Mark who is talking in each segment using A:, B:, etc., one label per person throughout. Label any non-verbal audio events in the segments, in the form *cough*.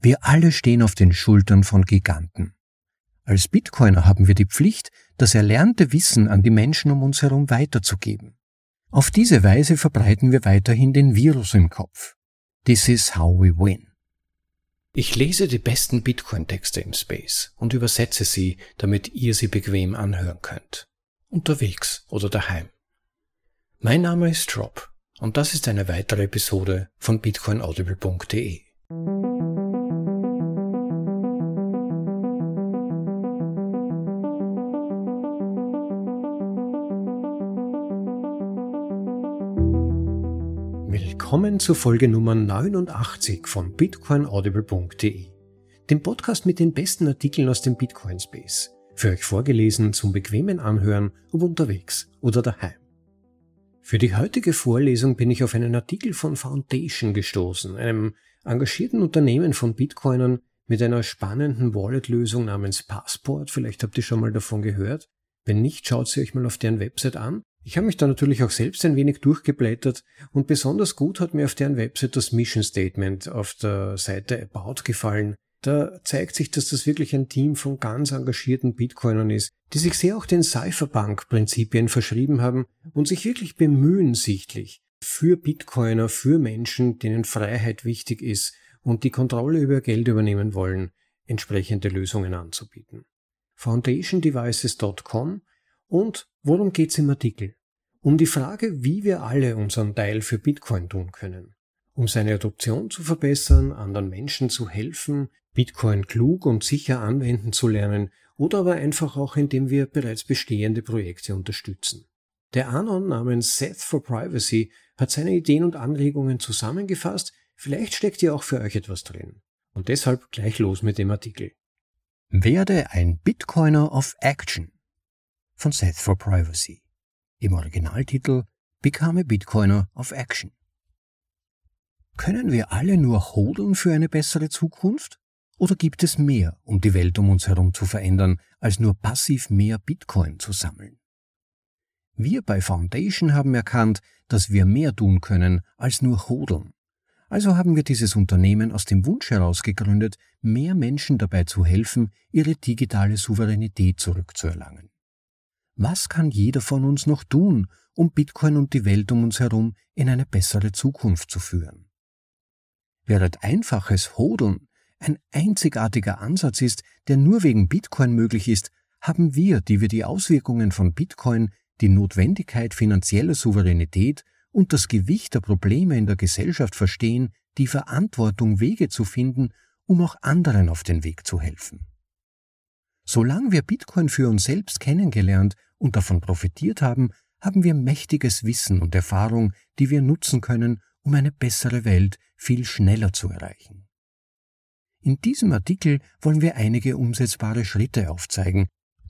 A: Wir alle stehen auf den Schultern von Giganten. Als Bitcoiner haben wir die Pflicht, das erlernte Wissen an die Menschen um uns herum weiterzugeben. Auf diese Weise verbreiten wir weiterhin den Virus im Kopf. This is how we win. Ich lese die besten Bitcoin-Texte im Space und übersetze sie, damit ihr sie bequem anhören könnt. Unterwegs oder daheim. Mein Name ist Rob und das ist eine weitere Episode von bitcoinaudible.de. Zur Folge Nummer 89 von bitcoinaudible.de, dem Podcast mit den besten Artikeln aus dem Bitcoin Space, für euch vorgelesen zum bequemen Anhören, ob unterwegs oder daheim. Für die heutige Vorlesung bin ich auf einen Artikel von Foundation gestoßen, einem engagierten Unternehmen von Bitcoinern mit einer spannenden Wallet-Lösung namens Passport. Vielleicht habt ihr schon mal davon gehört. Wenn nicht, schaut sie euch mal auf deren Website an. Ich habe mich da natürlich auch selbst ein wenig durchgeblättert und besonders gut hat mir auf deren Website das Mission Statement auf der Seite About gefallen. Da zeigt sich, dass das wirklich ein Team von ganz engagierten Bitcoinern ist, die sich sehr auch den Cypherpunk-Prinzipien verschrieben haben und sich wirklich bemühen sichtlich für Bitcoiner, für Menschen, denen Freiheit wichtig ist und die Kontrolle über Geld übernehmen wollen, entsprechende Lösungen anzubieten. foundationdevices.com und worum geht's im Artikel? Um die Frage, wie wir alle unseren Teil für Bitcoin tun können. Um seine Adoption zu verbessern, anderen Menschen zu helfen, Bitcoin klug und sicher anwenden zu lernen oder aber einfach auch indem wir bereits bestehende Projekte unterstützen. Der Anon namens Seth for Privacy hat seine Ideen und Anregungen zusammengefasst, vielleicht steckt ja auch für euch etwas drin. Und deshalb gleich los mit dem Artikel. Werde ein Bitcoiner of Action von Seth for Privacy. Im Originaltitel Become a Bitcoiner of Action. Können wir alle nur hodeln für eine bessere Zukunft? Oder gibt es mehr, um die Welt um uns herum zu verändern, als nur passiv mehr Bitcoin zu sammeln? Wir bei Foundation haben erkannt, dass wir mehr tun können als nur hodeln. Also haben wir dieses Unternehmen aus dem Wunsch heraus gegründet, mehr Menschen dabei zu helfen, ihre digitale Souveränität zurückzuerlangen. Was kann jeder von uns noch tun, um Bitcoin und die Welt um uns herum in eine bessere Zukunft zu führen? Während einfaches Hodeln ein einzigartiger Ansatz ist, der nur wegen Bitcoin möglich ist, haben wir, die wir die Auswirkungen von Bitcoin, die Notwendigkeit finanzieller Souveränität und das Gewicht der Probleme in der Gesellschaft verstehen, die Verantwortung, Wege zu finden, um auch anderen auf den Weg zu helfen. Solange wir Bitcoin für uns selbst kennengelernt und davon profitiert haben, haben wir mächtiges Wissen und Erfahrung, die wir nutzen können, um eine bessere Welt viel schneller zu erreichen. In diesem Artikel wollen wir einige umsetzbare Schritte aufzeigen,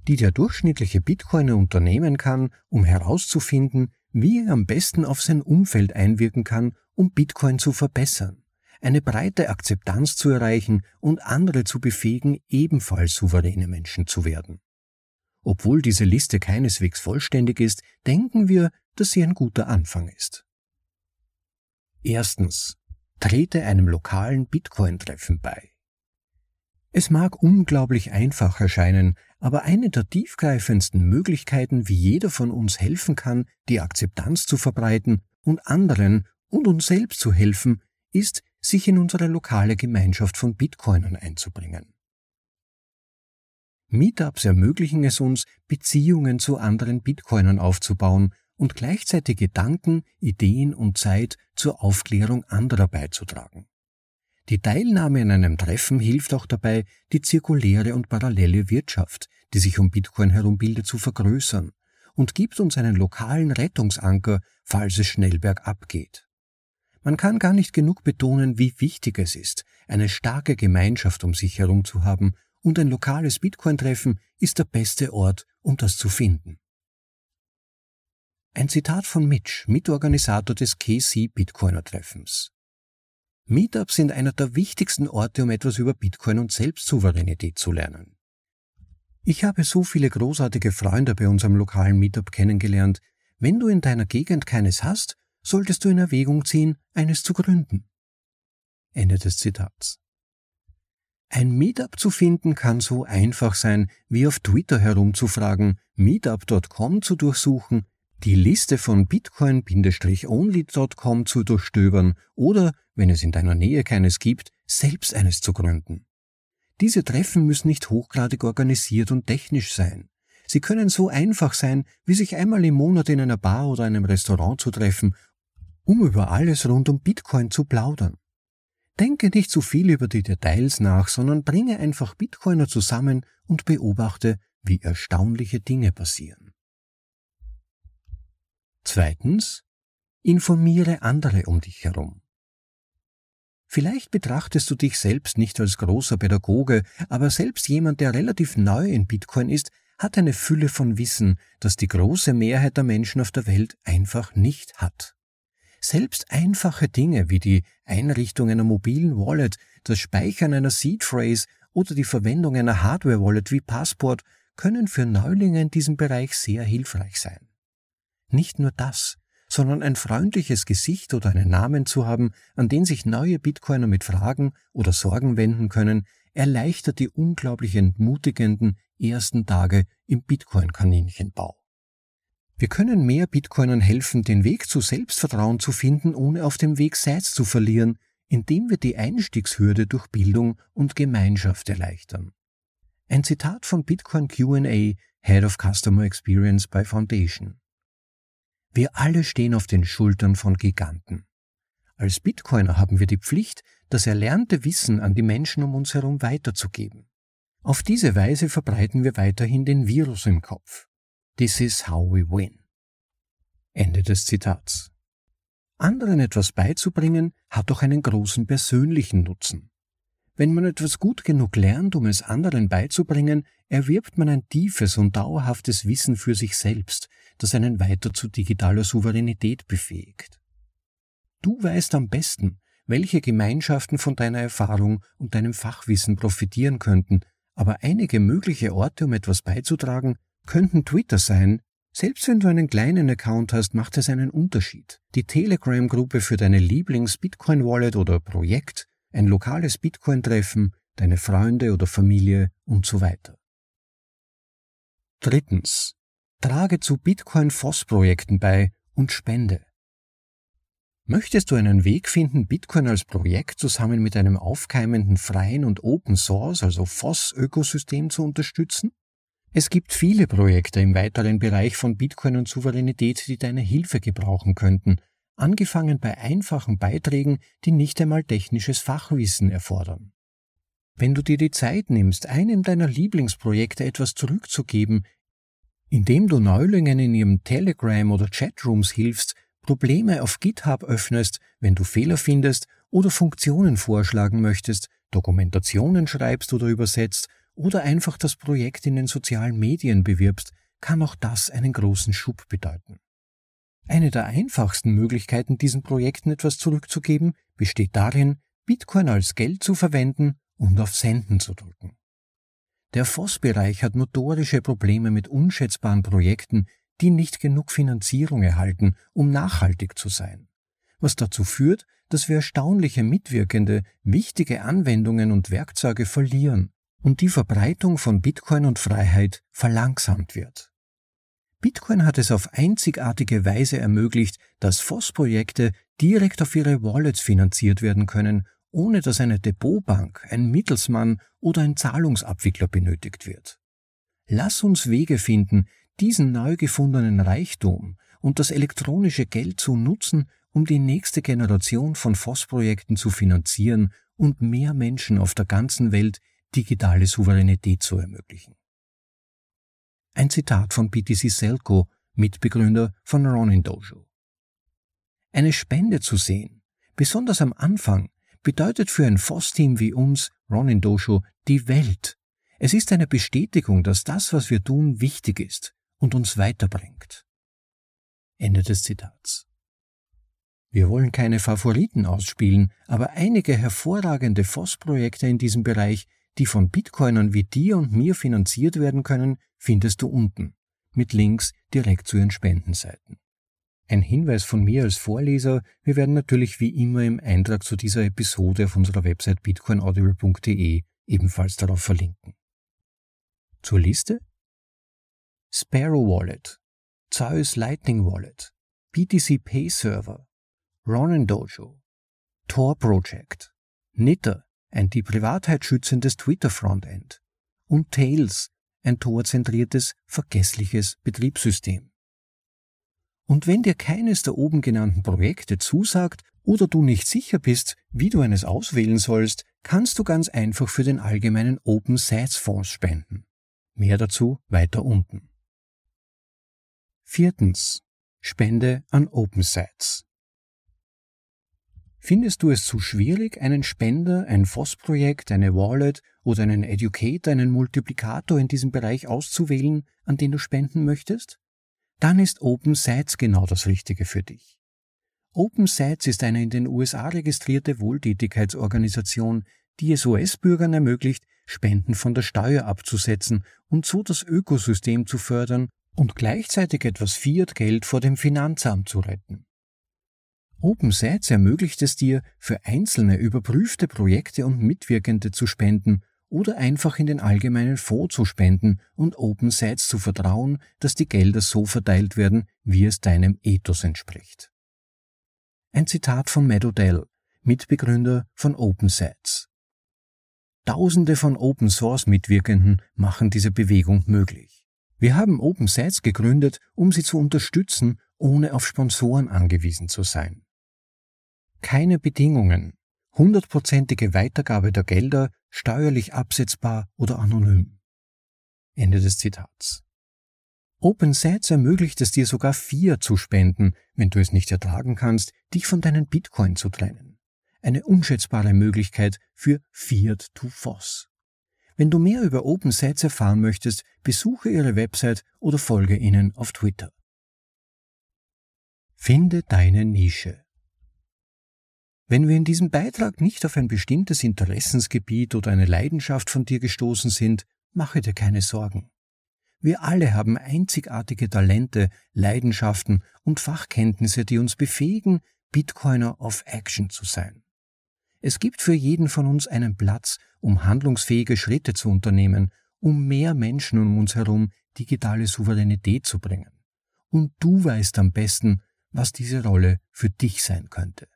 A: die der durchschnittliche Bitcoiner unternehmen kann, um herauszufinden, wie er am besten auf sein Umfeld einwirken kann, um Bitcoin zu verbessern, eine breite Akzeptanz zu erreichen und andere zu befähigen, ebenfalls souveräne Menschen zu werden. Obwohl diese Liste keineswegs vollständig ist, denken wir, dass sie ein guter Anfang ist. Erstens. Trete einem lokalen Bitcoin-Treffen bei. Es mag unglaublich einfach erscheinen, aber eine der tiefgreifendsten Möglichkeiten, wie jeder von uns helfen kann, die Akzeptanz zu verbreiten und anderen und uns selbst zu helfen, ist, sich in unsere lokale Gemeinschaft von Bitcoinern einzubringen. Meetups ermöglichen es uns, Beziehungen zu anderen Bitcoinern aufzubauen und gleichzeitig Gedanken, Ideen und Zeit zur Aufklärung anderer beizutragen. Die Teilnahme an einem Treffen hilft auch dabei, die zirkuläre und parallele Wirtschaft, die sich um Bitcoin herum bildet, zu vergrößern und gibt uns einen lokalen Rettungsanker, falls es schnell bergab geht. Man kann gar nicht genug betonen, wie wichtig es ist, eine starke Gemeinschaft um sich herum zu haben und ein lokales Bitcoin-Treffen ist der beste Ort, um das zu finden. Ein Zitat von Mitch, Mitorganisator des KC Bitcoiner Treffens. Meetups sind einer der wichtigsten Orte, um etwas über Bitcoin und Selbstsouveränität zu lernen. Ich habe so viele großartige Freunde bei unserem lokalen Meetup kennengelernt. Wenn du in deiner Gegend keines hast, solltest du in Erwägung ziehen, eines zu gründen. Ende des Zitats. Ein Meetup zu finden kann so einfach sein, wie auf Twitter herumzufragen, meetup.com zu durchsuchen, die Liste von bitcoin-only.com zu durchstöbern oder, wenn es in deiner Nähe keines gibt, selbst eines zu gründen. Diese Treffen müssen nicht hochgradig organisiert und technisch sein. Sie können so einfach sein, wie sich einmal im Monat in einer Bar oder einem Restaurant zu treffen, um über alles rund um Bitcoin zu plaudern. Denke nicht zu viel über die Details nach, sondern bringe einfach Bitcoiner zusammen und beobachte, wie erstaunliche Dinge passieren. Zweitens, informiere andere um dich herum. Vielleicht betrachtest du dich selbst nicht als großer Pädagoge, aber selbst jemand, der relativ neu in Bitcoin ist, hat eine Fülle von Wissen, das die große Mehrheit der Menschen auf der Welt einfach nicht hat. Selbst einfache Dinge wie die Einrichtung einer mobilen Wallet, das Speichern einer Seed Phrase oder die Verwendung einer Hardware Wallet wie Passport können für Neulinge in diesem Bereich sehr hilfreich sein. Nicht nur das, sondern ein freundliches Gesicht oder einen Namen zu haben, an den sich neue Bitcoiner mit Fragen oder Sorgen wenden können, erleichtert die unglaublich entmutigenden ersten Tage im Bitcoin-Kaninchenbau. Wir können mehr Bitcoinern helfen, den Weg zu Selbstvertrauen zu finden, ohne auf dem Weg Salz zu verlieren, indem wir die Einstiegshürde durch Bildung und Gemeinschaft erleichtern. Ein Zitat von Bitcoin QA, Head of Customer Experience bei Foundation. Wir alle stehen auf den Schultern von Giganten. Als Bitcoiner haben wir die Pflicht, das erlernte Wissen an die Menschen um uns herum weiterzugeben. Auf diese Weise verbreiten wir weiterhin den Virus im Kopf. This is how we win. Ende des Zitats. Anderen etwas beizubringen, hat doch einen großen persönlichen Nutzen. Wenn man etwas gut genug lernt, um es anderen beizubringen, erwirbt man ein tiefes und dauerhaftes Wissen für sich selbst, das einen weiter zu digitaler Souveränität befähigt. Du weißt am besten, welche Gemeinschaften von deiner Erfahrung und deinem Fachwissen profitieren könnten, aber einige mögliche Orte, um etwas beizutragen, könnten Twitter sein. Selbst wenn du einen kleinen Account hast, macht es einen Unterschied. Die Telegram-Gruppe für deine Lieblings-Bitcoin-Wallet oder Projekt, ein lokales Bitcoin-Treffen, deine Freunde oder Familie und so weiter. Drittens. Trage zu Bitcoin-FOSS-Projekten bei und spende. Möchtest du einen Weg finden, Bitcoin als Projekt zusammen mit einem aufkeimenden freien und Open Source, also FOSS-Ökosystem zu unterstützen? Es gibt viele Projekte im weiteren Bereich von Bitcoin und Souveränität, die deine Hilfe gebrauchen könnten, angefangen bei einfachen Beiträgen, die nicht einmal technisches Fachwissen erfordern. Wenn du dir die Zeit nimmst, einem deiner Lieblingsprojekte etwas zurückzugeben, indem du Neulingen in ihrem Telegram oder Chatrooms hilfst, Probleme auf GitHub öffnest, wenn du Fehler findest oder Funktionen vorschlagen möchtest, Dokumentationen schreibst oder übersetzt oder einfach das Projekt in den sozialen Medien bewirbst, kann auch das einen großen Schub bedeuten. Eine der einfachsten Möglichkeiten, diesen Projekten etwas zurückzugeben, besteht darin, Bitcoin als Geld zu verwenden und auf Senden zu drücken. Der FOSS-Bereich hat notorische Probleme mit unschätzbaren Projekten, die nicht genug Finanzierung erhalten, um nachhaltig zu sein, was dazu führt, dass wir erstaunliche Mitwirkende wichtige Anwendungen und Werkzeuge verlieren und die Verbreitung von Bitcoin und Freiheit verlangsamt wird. Bitcoin hat es auf einzigartige Weise ermöglicht, dass FOSS-Projekte direkt auf ihre Wallets finanziert werden können, ohne dass eine Depotbank, ein Mittelsmann oder ein Zahlungsabwickler benötigt wird. Lass uns Wege finden, diesen neu gefundenen Reichtum und das elektronische Geld zu nutzen, um die nächste Generation von FOSS-Projekten zu finanzieren und mehr Menschen auf der ganzen Welt digitale Souveränität zu ermöglichen. Ein Zitat von BTC Selco, Mitbegründer von Ronin Dojo. Eine Spende zu sehen, besonders am Anfang, bedeutet für ein FOSS-Team wie uns, Ronin Dojo, die Welt. Es ist eine Bestätigung, dass das, was wir tun, wichtig ist und uns weiterbringt. Ende des Zitats. Wir wollen keine Favoriten ausspielen, aber einige hervorragende FOSS-Projekte in diesem Bereich die von Bitcoinern wie dir und mir finanziert werden können, findest du unten, mit Links direkt zu ihren Spendenseiten. Ein Hinweis von mir als Vorleser, wir werden natürlich wie immer im Eintrag zu dieser Episode auf unserer Website bitcoinaudible.de ebenfalls darauf verlinken. Zur Liste Sparrow Wallet, Zeus Lightning Wallet, BTC Pay Server, Ronin Dojo, Tor Project, Nitter, ein die Privatheit schützendes Twitter-Frontend und Tails, ein torzentriertes, vergessliches Betriebssystem. Und wenn dir keines der oben genannten Projekte zusagt oder du nicht sicher bist, wie du eines auswählen sollst, kannst du ganz einfach für den allgemeinen Open Sites Fonds spenden. Mehr dazu weiter unten. Viertens. Spende an Open Sites. Findest du es zu schwierig, einen Spender, ein FOSS-Projekt, eine Wallet oder einen Educator, einen Multiplikator in diesem Bereich auszuwählen, an den du spenden möchtest? Dann ist Open Sites genau das Richtige für dich. Open Sites ist eine in den USA registrierte Wohltätigkeitsorganisation, die es US-Bürgern ermöglicht, Spenden von der Steuer abzusetzen und so das Ökosystem zu fördern und gleichzeitig etwas Fiat-Geld vor dem Finanzamt zu retten. OpenSets ermöglicht es dir, für einzelne überprüfte Projekte und Mitwirkende zu spenden oder einfach in den allgemeinen Fonds zu spenden und OpenSets zu vertrauen, dass die Gelder so verteilt werden, wie es deinem Ethos entspricht. Ein Zitat von Matt Mitbegründer von OpenSets. Tausende von Open Source Mitwirkenden machen diese Bewegung möglich. Wir haben Open Sites gegründet, um sie zu unterstützen, ohne auf Sponsoren angewiesen zu sein. Keine Bedingungen, hundertprozentige Weitergabe der Gelder, steuerlich absetzbar oder anonym. Ende des Zitats. Open Sites ermöglicht es dir sogar vier zu spenden, wenn du es nicht ertragen kannst, dich von deinen Bitcoin zu trennen. Eine unschätzbare Möglichkeit für Fiat to Foss. Wenn du mehr über Open Sites erfahren möchtest, besuche ihre Website oder folge ihnen auf Twitter. Finde deine Nische. Wenn wir in diesem Beitrag nicht auf ein bestimmtes Interessensgebiet oder eine Leidenschaft von dir gestoßen sind, mache dir keine Sorgen. Wir alle haben einzigartige Talente, Leidenschaften und Fachkenntnisse, die uns befähigen, Bitcoiner of Action zu sein. Es gibt für jeden von uns einen Platz, um handlungsfähige Schritte zu unternehmen, um mehr Menschen um uns herum digitale Souveränität zu bringen. Und du weißt am besten, was diese Rolle für dich sein könnte.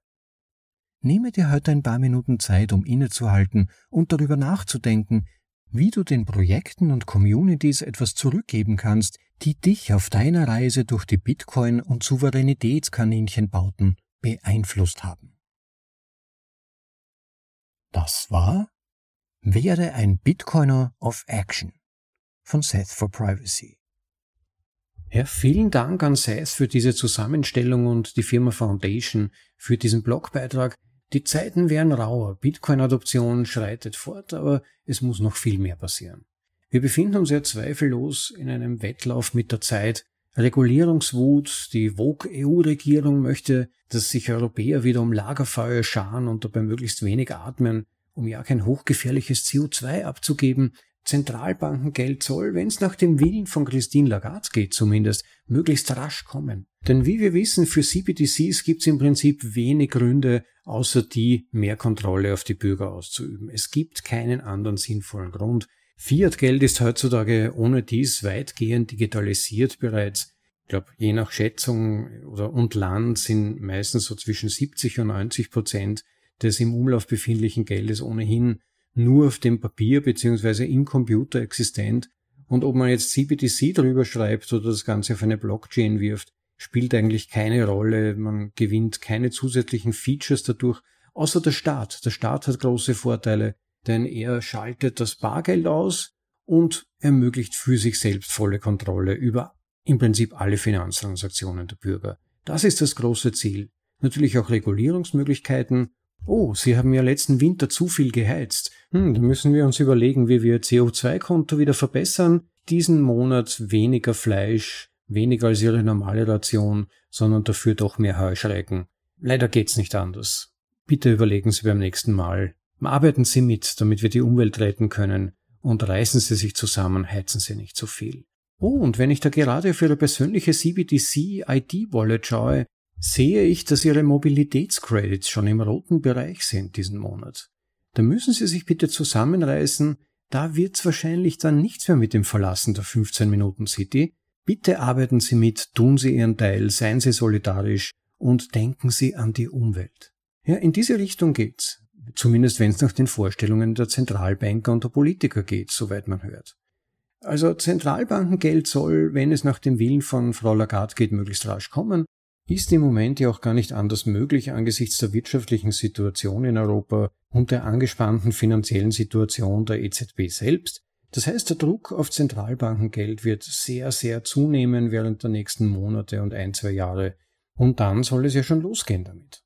A: Nehme dir heute ein paar Minuten Zeit, um innezuhalten und darüber nachzudenken, wie du den Projekten und Communities etwas zurückgeben kannst, die dich auf deiner Reise durch die Bitcoin- und Souveränitätskaninchenbauten beeinflusst haben. Das war Werde ein Bitcoiner of Action von Seth for Privacy.
B: Ja, vielen Dank an Seth für diese Zusammenstellung und die Firma Foundation für diesen Blogbeitrag. Die Zeiten werden rauer, Bitcoin-Adoption schreitet fort, aber es muss noch viel mehr passieren. Wir befinden uns ja zweifellos in einem Wettlauf mit der Zeit. Regulierungswut, die Vogue-EU-Regierung möchte dass sich Europäer wieder um Lagerfeuer scharen und dabei möglichst wenig atmen, um ja kein hochgefährliches CO2 abzugeben. Zentralbankengeld soll, wenn es nach dem Willen von Christine Lagarde geht zumindest, möglichst rasch kommen. Denn wie wir wissen, für CBDCs gibt es im Prinzip wenig Gründe, außer die, mehr Kontrolle auf die Bürger auszuüben. Es gibt keinen anderen sinnvollen Grund. Fiat-Geld ist heutzutage ohne dies weitgehend digitalisiert bereits. Ich glaube, je nach Schätzung oder und Land sind meistens so zwischen 70 und 90 Prozent des im Umlauf befindlichen Geldes ohnehin nur auf dem Papier beziehungsweise im Computer existent. Und ob man jetzt CBDC drüber schreibt oder das Ganze auf eine Blockchain wirft, spielt eigentlich keine Rolle. Man gewinnt keine zusätzlichen Features dadurch, außer der Staat. Der Staat hat große Vorteile, denn er schaltet das Bargeld aus und ermöglicht für sich selbst volle Kontrolle über im Prinzip alle Finanztransaktionen der Bürger. Das ist das große Ziel. Natürlich auch Regulierungsmöglichkeiten. Oh, Sie haben ja letzten Winter zu viel geheizt. Hm, da müssen wir uns überlegen, wie wir CO2-Konto wieder verbessern. Diesen Monat weniger Fleisch, weniger als Ihre normale Ration, sondern dafür doch mehr Heuschrecken. Leider geht's nicht anders. Bitte überlegen Sie beim nächsten Mal. Arbeiten Sie mit, damit wir die Umwelt retten können. Und reißen Sie sich zusammen, heizen Sie nicht zu viel. Oh, und wenn ich da gerade auf Ihre persönliche CBDC ID Wallet schaue, sehe ich, dass Ihre Mobilitätscredits schon im roten Bereich sind diesen Monat.
A: Da müssen Sie sich bitte zusammenreißen, da wird's wahrscheinlich dann nichts mehr mit dem Verlassen der 15 Minuten City. Bitte arbeiten Sie mit, tun Sie Ihren Teil, seien Sie solidarisch und denken Sie an die Umwelt. Ja, in diese Richtung geht's. Zumindest wenn es nach den Vorstellungen der Zentralbanker und der Politiker geht, soweit man hört. Also Zentralbankengeld soll, wenn es nach dem Willen von Frau Lagarde geht, möglichst rasch kommen, ist im Moment ja auch gar nicht anders möglich angesichts der wirtschaftlichen Situation in Europa und der angespannten finanziellen Situation der EZB selbst. Das heißt, der Druck auf Zentralbankengeld wird sehr, sehr zunehmen während der nächsten Monate und ein, zwei Jahre. Und dann soll es ja schon losgehen damit.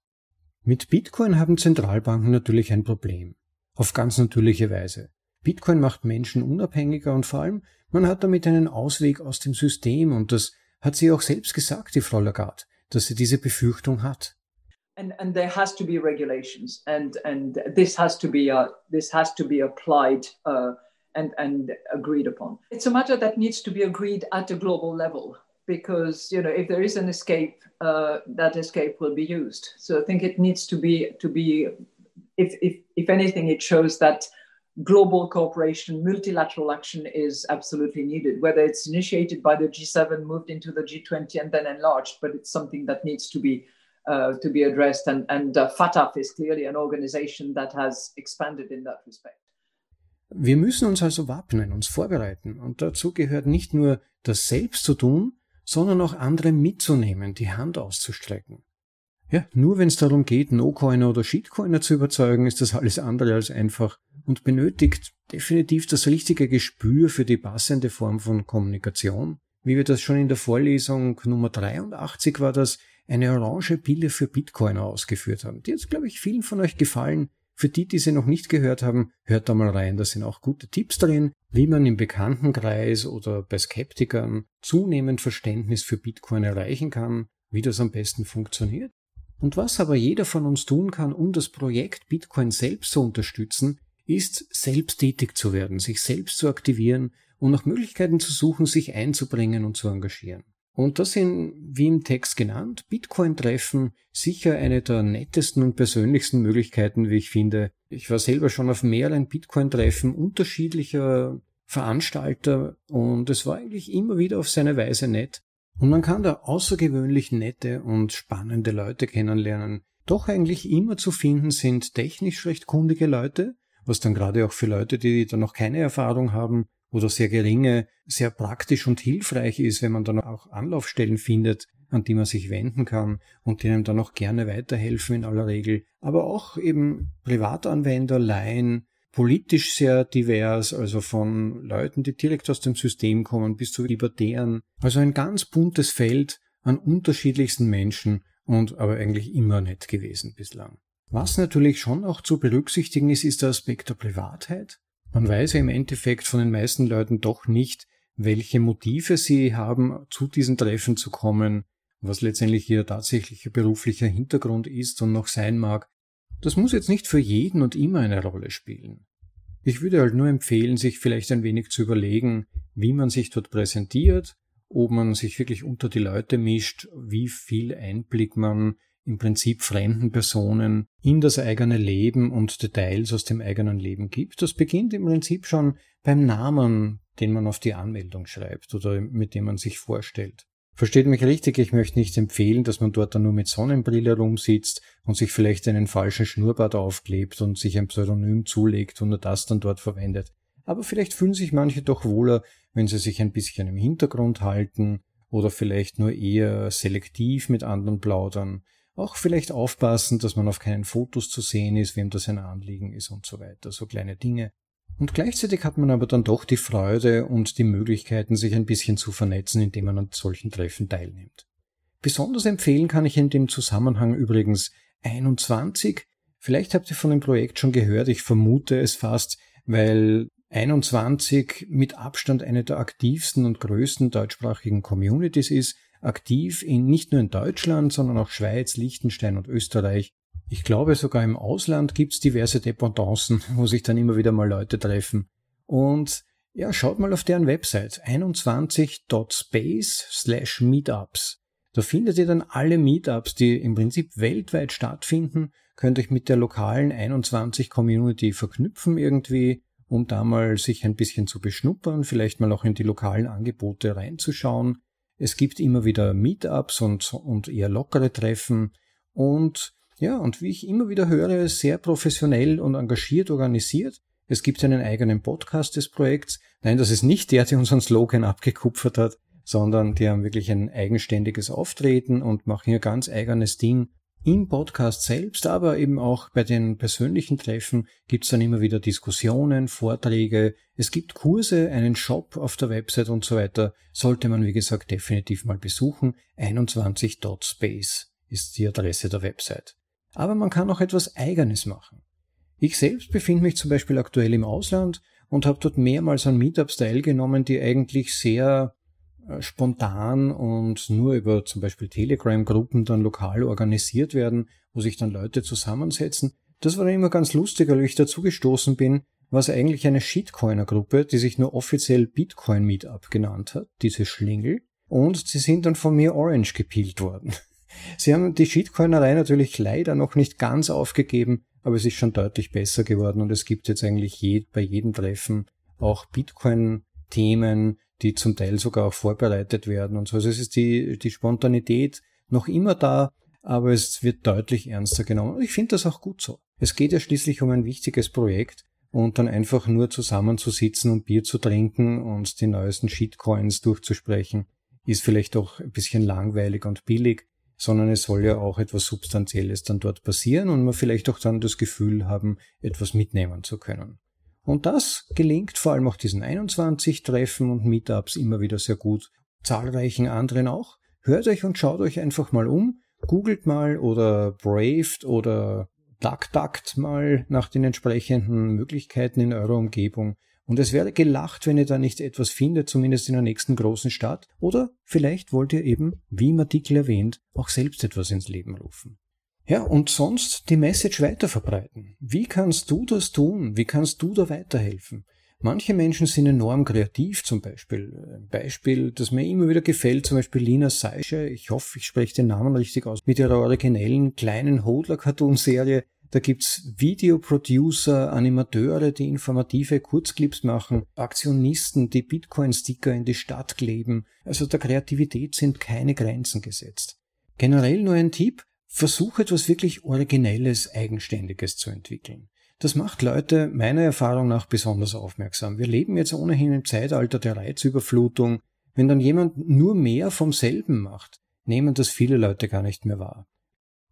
A: Mit Bitcoin haben Zentralbanken natürlich ein Problem. Auf ganz natürliche Weise. Bitcoin macht Menschen unabhängiger und vor allem, man hat damit einen Ausweg aus dem System und das hat sie auch selbst gesagt, die Frau Lagarde dass sie diese Befürchtung hat.
C: And, and there has to be regulations, and and this has to be uh, this has to be applied uh, and and agreed upon. It's a matter that needs to be agreed at a global level because you know if there is an escape, uh, that escape will be used. So I think it needs to be to be, if if if anything, it shows that global cooperation, multilateral action is absolutely needed, whether it's initiated by the G7, moved into the G20, and then enlarged, but it's something that needs to be. Uh, to be addressed, and, and uh, FATF is clearly an organization that has expanded in that respect.
A: Wir müssen uns also wappnen, uns vorbereiten. Und dazu gehört nicht nur das selbst zu tun, sondern auch andere mitzunehmen, die Hand auszustrecken. Ja, nur wenn es darum geht, No-Coiner oder Shitcoiner zu überzeugen, ist das alles andere als einfach und benötigt definitiv das richtige Gespür für die passende Form von Kommunikation. Wie wir das schon in der Vorlesung Nummer 83 war das, eine orange Pille für Bitcoiner ausgeführt haben. Die hat, glaube ich, vielen von euch gefallen. Für die, die sie noch nicht gehört haben, hört da mal rein. Da sind auch gute Tipps drin, wie man im Bekanntenkreis oder bei Skeptikern zunehmend Verständnis für Bitcoin erreichen kann, wie das am besten funktioniert. Und was aber jeder von uns tun kann, um das Projekt Bitcoin selbst zu unterstützen, ist, selbst tätig zu werden, sich selbst zu aktivieren und nach Möglichkeiten zu suchen, sich einzubringen und zu engagieren. Und das sind, wie im Text genannt, Bitcoin-Treffen sicher eine der nettesten und persönlichsten Möglichkeiten, wie ich finde. Ich war selber schon auf mehreren Bitcoin-Treffen unterschiedlicher Veranstalter und es war eigentlich immer wieder auf seine Weise nett. Und man kann da außergewöhnlich nette und spannende Leute kennenlernen. Doch eigentlich immer zu finden sind technisch recht kundige Leute, was dann gerade auch für Leute, die da noch keine Erfahrung haben oder sehr geringe, sehr praktisch und hilfreich ist, wenn man dann auch Anlaufstellen findet, an die man sich wenden kann und denen dann auch gerne weiterhelfen in aller Regel. Aber auch eben Privatanwender, Laien, politisch sehr divers, also von Leuten, die direkt aus dem System kommen, bis zu Libertären. Also ein ganz buntes Feld an unterschiedlichsten Menschen und aber eigentlich immer nett gewesen bislang. Was natürlich schon auch zu berücksichtigen ist, ist der Aspekt der Privatheit. Man weiß ja im Endeffekt von den meisten Leuten doch nicht, welche Motive sie haben, zu diesen Treffen zu kommen, was letztendlich ihr tatsächlicher beruflicher Hintergrund ist und noch sein mag. Das muss jetzt nicht für jeden und immer eine Rolle spielen. Ich würde halt nur empfehlen, sich vielleicht ein wenig zu überlegen, wie man sich dort präsentiert, ob man sich wirklich unter die Leute mischt, wie viel Einblick man im Prinzip fremden Personen in das eigene Leben und Details aus dem eigenen Leben gibt. Das beginnt im Prinzip schon beim Namen, den man auf die Anmeldung schreibt oder mit dem man sich vorstellt. Versteht mich richtig, ich möchte nicht empfehlen, dass man dort dann nur mit Sonnenbrille rumsitzt und sich vielleicht einen falschen Schnurrbart aufklebt und sich ein Pseudonym zulegt und nur das dann dort verwendet. Aber vielleicht fühlen sich manche doch wohler, wenn sie sich ein bisschen im Hintergrund halten oder vielleicht nur eher selektiv mit anderen plaudern auch vielleicht aufpassen, dass man auf keinen Fotos zu sehen ist, wem das ein Anliegen ist und so weiter, so kleine Dinge. Und gleichzeitig hat man aber dann doch die Freude und die Möglichkeiten, sich ein bisschen zu vernetzen, indem man an solchen Treffen teilnimmt. Besonders empfehlen kann ich in dem Zusammenhang übrigens 21. Vielleicht habt ihr von dem Projekt schon gehört, ich vermute es fast, weil 21 mit Abstand eine der aktivsten und größten deutschsprachigen Communities ist, aktiv in nicht nur in Deutschland, sondern auch Schweiz, Liechtenstein und Österreich. Ich glaube sogar im Ausland gibt's diverse Dependancen, *laughs* wo sich dann immer wieder mal Leute treffen. Und ja, schaut mal auf deren Website 21.space slash meetups. Da findet ihr dann alle Meetups, die im Prinzip weltweit stattfinden, könnt euch mit der lokalen 21 Community verknüpfen irgendwie, um da mal sich ein bisschen zu beschnuppern, vielleicht mal auch in die lokalen Angebote reinzuschauen. Es gibt immer wieder Meetups und, und eher lockere Treffen und ja, und wie ich immer wieder höre, sehr professionell und engagiert organisiert. Es gibt einen eigenen Podcast des Projekts. Nein, das ist nicht der, der unseren Slogan abgekupfert hat, sondern die haben wirklich ein eigenständiges Auftreten und machen hier ganz eigenes Ding im Podcast selbst, aber eben auch bei den persönlichen Treffen gibt's dann immer wieder Diskussionen, Vorträge, es gibt Kurse, einen Shop auf der Website und so weiter. Sollte man, wie gesagt, definitiv mal besuchen. 21.space ist die Adresse der Website. Aber man kann auch etwas Eigenes machen. Ich selbst befinde mich zum Beispiel aktuell im Ausland und habe dort mehrmals an Meetups teilgenommen, die eigentlich sehr spontan und nur über zum Beispiel Telegram-Gruppen dann lokal organisiert werden, wo sich dann Leute zusammensetzen. Das war dann immer ganz lustig, weil ich dazu gestoßen bin, war es eigentlich eine Shitcoiner-Gruppe, die sich nur offiziell Bitcoin Meetup genannt hat, diese Schlingel, und sie sind dann von mir Orange gepielt worden. *laughs* Sie haben die Shitcoinerei natürlich leider noch nicht ganz aufgegeben, aber es ist schon deutlich besser geworden und es gibt jetzt eigentlich je, bei jedem Treffen auch Bitcoin-Themen, die zum Teil sogar auch vorbereitet werden und so. Also es ist die, die Spontanität noch immer da, aber es wird deutlich ernster genommen. Und ich finde das auch gut so. Es geht ja schließlich um ein wichtiges Projekt und dann einfach nur zusammenzusitzen und Bier zu trinken und die neuesten Shitcoins durchzusprechen, ist vielleicht auch ein bisschen langweilig und billig, sondern es soll ja auch etwas Substanzielles dann dort passieren und man vielleicht auch dann das Gefühl haben, etwas mitnehmen zu können. Und das gelingt vor allem auch diesen 21 Treffen und Meetups immer wieder sehr gut, zahlreichen anderen auch. Hört euch und schaut euch einfach mal um, googelt mal oder braved oder duckduckt mal nach den entsprechenden Möglichkeiten in eurer Umgebung. Und es wäre gelacht, wenn ihr da nicht etwas findet, zumindest in der nächsten großen Stadt. Oder vielleicht wollt ihr eben, wie im Artikel erwähnt, auch selbst etwas ins Leben rufen. Ja, und sonst die Message weiterverbreiten. Wie kannst du das tun? Wie kannst du da weiterhelfen? Manche Menschen sind enorm kreativ zum Beispiel. Ein Beispiel, das mir immer wieder gefällt, zum Beispiel Lina Seische, ich hoffe, ich spreche den Namen richtig aus, mit ihrer originellen kleinen Hodler-Cartoon-Serie. Da gibt's Videoproducer, Animateure, die informative Kurzclips machen, Aktionisten, die Bitcoin-Sticker in die Stadt kleben. Also der Kreativität sind keine Grenzen gesetzt. Generell nur ein Tipp, versuche etwas wirklich Originelles, Eigenständiges zu entwickeln. Das macht Leute meiner Erfahrung nach besonders aufmerksam. Wir leben jetzt ohnehin im Zeitalter der Reizüberflutung. Wenn dann jemand nur mehr vom selben macht, nehmen das viele Leute gar nicht mehr wahr.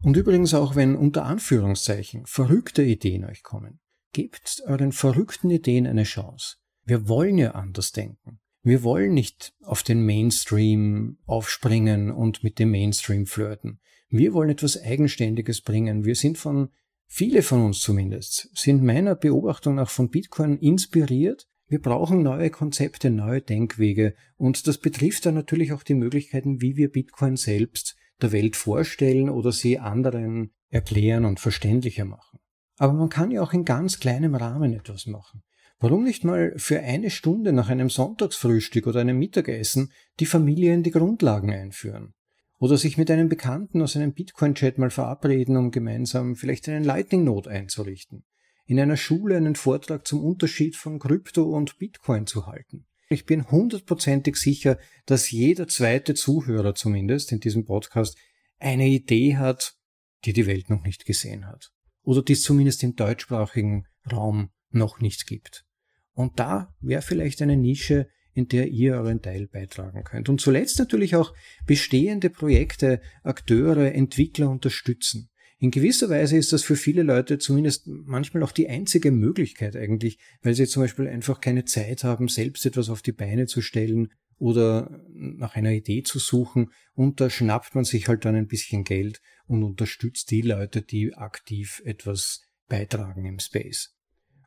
A: Und übrigens auch wenn unter Anführungszeichen verrückte Ideen euch kommen, gebt euren verrückten Ideen eine Chance. Wir wollen ja anders denken. Wir wollen nicht auf den Mainstream aufspringen und mit dem Mainstream flirten. Wir wollen etwas Eigenständiges bringen. Wir sind von, viele von uns zumindest, sind meiner Beobachtung nach von Bitcoin inspiriert. Wir brauchen neue Konzepte, neue Denkwege und das betrifft dann natürlich auch die Möglichkeiten, wie wir Bitcoin selbst der Welt vorstellen oder sie anderen erklären und verständlicher machen. Aber man kann ja auch in ganz kleinem Rahmen etwas machen. Warum nicht mal für eine Stunde nach einem Sonntagsfrühstück oder einem Mittagessen die Familie in die Grundlagen einführen? Oder sich mit einem Bekannten aus einem Bitcoin-Chat mal verabreden, um gemeinsam vielleicht einen Lightning-Node einzurichten. In einer Schule einen Vortrag zum Unterschied von Krypto und Bitcoin zu halten. Ich bin hundertprozentig sicher, dass jeder zweite Zuhörer zumindest in diesem Podcast eine Idee hat, die die Welt noch nicht gesehen hat. Oder die es zumindest im deutschsprachigen Raum noch nicht gibt. Und da wäre vielleicht eine Nische, in der ihr euren Teil beitragen könnt. Und zuletzt natürlich auch bestehende Projekte, Akteure, Entwickler unterstützen. In gewisser Weise ist das für viele Leute zumindest manchmal auch die einzige Möglichkeit eigentlich, weil sie zum Beispiel einfach keine Zeit haben, selbst etwas auf die Beine zu stellen oder nach einer Idee zu suchen und da schnappt man sich halt dann ein bisschen Geld und unterstützt die Leute, die aktiv etwas beitragen im Space.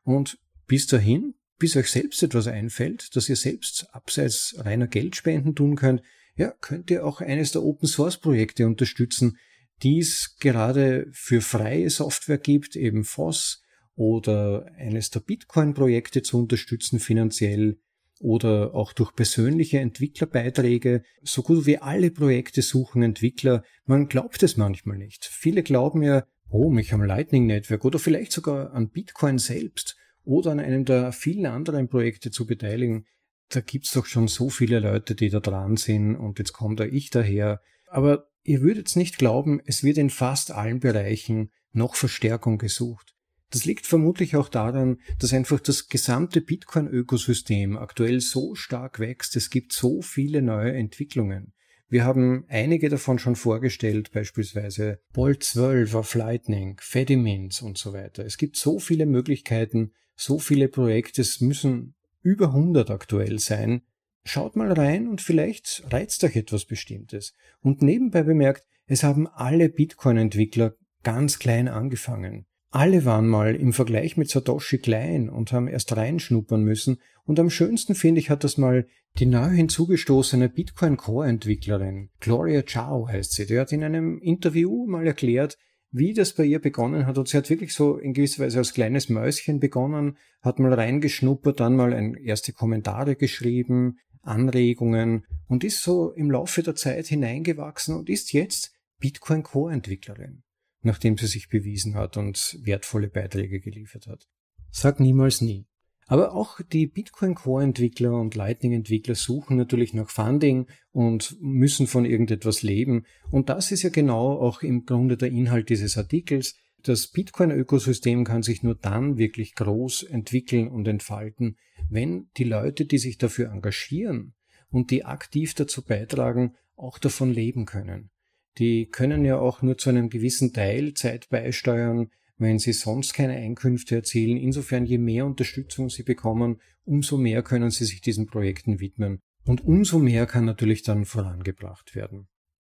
A: Und bis dahin bis euch selbst etwas einfällt, das ihr selbst abseits reiner Geldspenden tun könnt, ja, könnt ihr auch eines der Open Source Projekte unterstützen, die es gerade für freie Software gibt, eben FOSS oder eines der Bitcoin Projekte zu unterstützen finanziell oder auch durch persönliche Entwicklerbeiträge. So gut wie alle Projekte suchen Entwickler. Man glaubt es manchmal nicht. Viele glauben ja, oh, mich am Lightning Network oder vielleicht sogar an Bitcoin selbst oder an einem der vielen anderen Projekte zu beteiligen. Da gibt's doch schon so viele Leute, die da dran sind und jetzt kommt da ich daher. Aber ihr würdet nicht glauben, es wird in fast allen Bereichen noch Verstärkung gesucht. Das liegt vermutlich auch daran, dass einfach das gesamte Bitcoin-Ökosystem aktuell so stark wächst. Es gibt so viele neue Entwicklungen. Wir haben einige davon schon vorgestellt, beispielsweise Bolt 12 auf Lightning, Fedimints und so weiter. Es gibt so viele Möglichkeiten, so viele Projekte, es müssen über 100 aktuell sein. Schaut mal rein und vielleicht reizt euch etwas Bestimmtes. Und nebenbei bemerkt, es haben alle Bitcoin-Entwickler ganz klein angefangen. Alle waren mal im Vergleich mit Satoshi klein und haben erst reinschnuppern müssen. Und am schönsten finde ich hat das mal die neu hinzugestoßene Bitcoin Core Entwicklerin, Gloria Chao heißt sie. Die hat in einem Interview mal erklärt, wie das bei ihr begonnen hat. Und sie hat wirklich so in gewisser Weise als kleines Mäuschen begonnen, hat mal reingeschnuppert, dann mal ein, erste Kommentare geschrieben, Anregungen und ist so im Laufe der Zeit hineingewachsen und ist jetzt Bitcoin Core Entwicklerin nachdem sie sich bewiesen hat und wertvolle Beiträge geliefert hat. Sag niemals nie. Aber auch die Bitcoin Core Entwickler und Lightning Entwickler suchen natürlich nach Funding und müssen von irgendetwas leben. Und das ist ja genau auch im Grunde der Inhalt dieses Artikels. Das Bitcoin Ökosystem kann sich nur dann wirklich groß entwickeln und entfalten, wenn die Leute, die sich dafür engagieren und die aktiv dazu beitragen, auch davon leben können. Die können ja auch nur zu einem gewissen Teil Zeit beisteuern, wenn sie sonst keine Einkünfte erzielen. Insofern, je mehr Unterstützung sie bekommen, umso mehr können sie sich diesen Projekten widmen. Und umso mehr kann natürlich dann vorangebracht werden.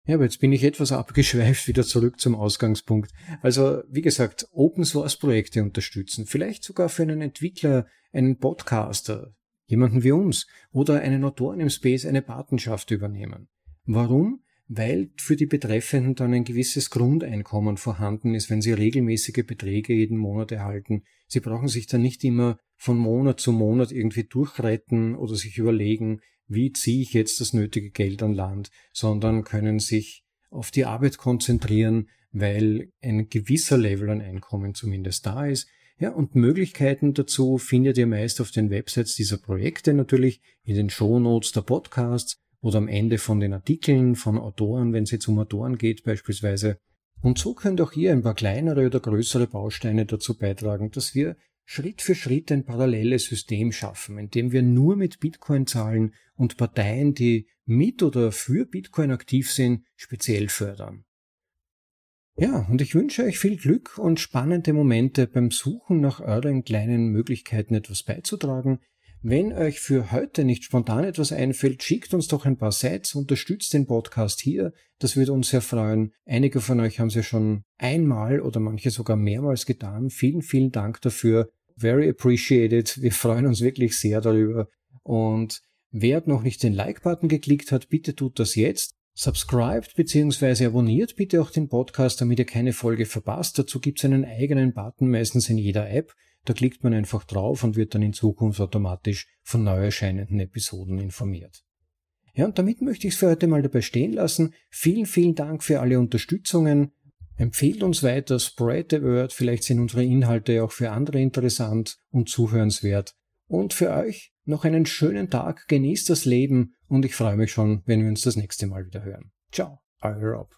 A: Ja, aber jetzt bin ich etwas abgeschweift wieder zurück zum Ausgangspunkt. Also, wie gesagt, Open Source Projekte unterstützen. Vielleicht sogar für einen Entwickler, einen Podcaster, jemanden wie uns oder einen Autoren im Space eine Patenschaft übernehmen. Warum? Weil für die Betreffenden dann ein gewisses Grundeinkommen vorhanden ist, wenn sie regelmäßige Beträge jeden Monat erhalten. Sie brauchen sich dann nicht immer von Monat zu Monat irgendwie durchretten oder sich überlegen, wie ziehe ich jetzt das nötige Geld an Land, sondern können sich auf die Arbeit konzentrieren, weil ein gewisser Level an Einkommen zumindest da ist. Ja, und Möglichkeiten dazu findet ihr meist auf den Websites dieser Projekte natürlich, in den Shownotes der Podcasts oder am Ende von den Artikeln von Autoren, wenn es jetzt um Autoren geht beispielsweise. Und so könnt auch ihr ein paar kleinere oder größere Bausteine dazu beitragen, dass wir Schritt für Schritt ein paralleles System schaffen, in dem wir nur mit Bitcoin zahlen und Parteien, die mit oder für Bitcoin aktiv sind, speziell fördern. Ja, und ich wünsche euch viel Glück und spannende Momente beim Suchen nach euren kleinen Möglichkeiten etwas beizutragen. Wenn euch für heute nicht spontan etwas einfällt, schickt uns doch ein paar Sites, unterstützt den Podcast hier. Das würde uns sehr freuen. Einige von euch haben es ja schon einmal oder manche sogar mehrmals getan. Vielen, vielen Dank dafür. Very appreciated. Wir freuen uns wirklich sehr darüber. Und wer noch nicht den Like-Button geklickt hat, bitte tut das jetzt. Subscribed bzw. abonniert bitte auch den Podcast, damit ihr keine Folge verpasst. Dazu gibt es einen eigenen Button, meistens in jeder App. Da klickt man einfach drauf und wird dann in Zukunft automatisch von neu erscheinenden Episoden informiert. Ja, und damit möchte ich es für heute mal dabei stehen lassen. Vielen, vielen Dank für alle Unterstützungen. Empfehlt uns weiter, spread the word. Vielleicht sind unsere Inhalte auch für andere interessant und zuhörenswert. Und für euch noch einen schönen Tag, genießt das Leben und ich freue mich schon, wenn wir uns das nächste Mal wieder hören. Ciao, euer Rob.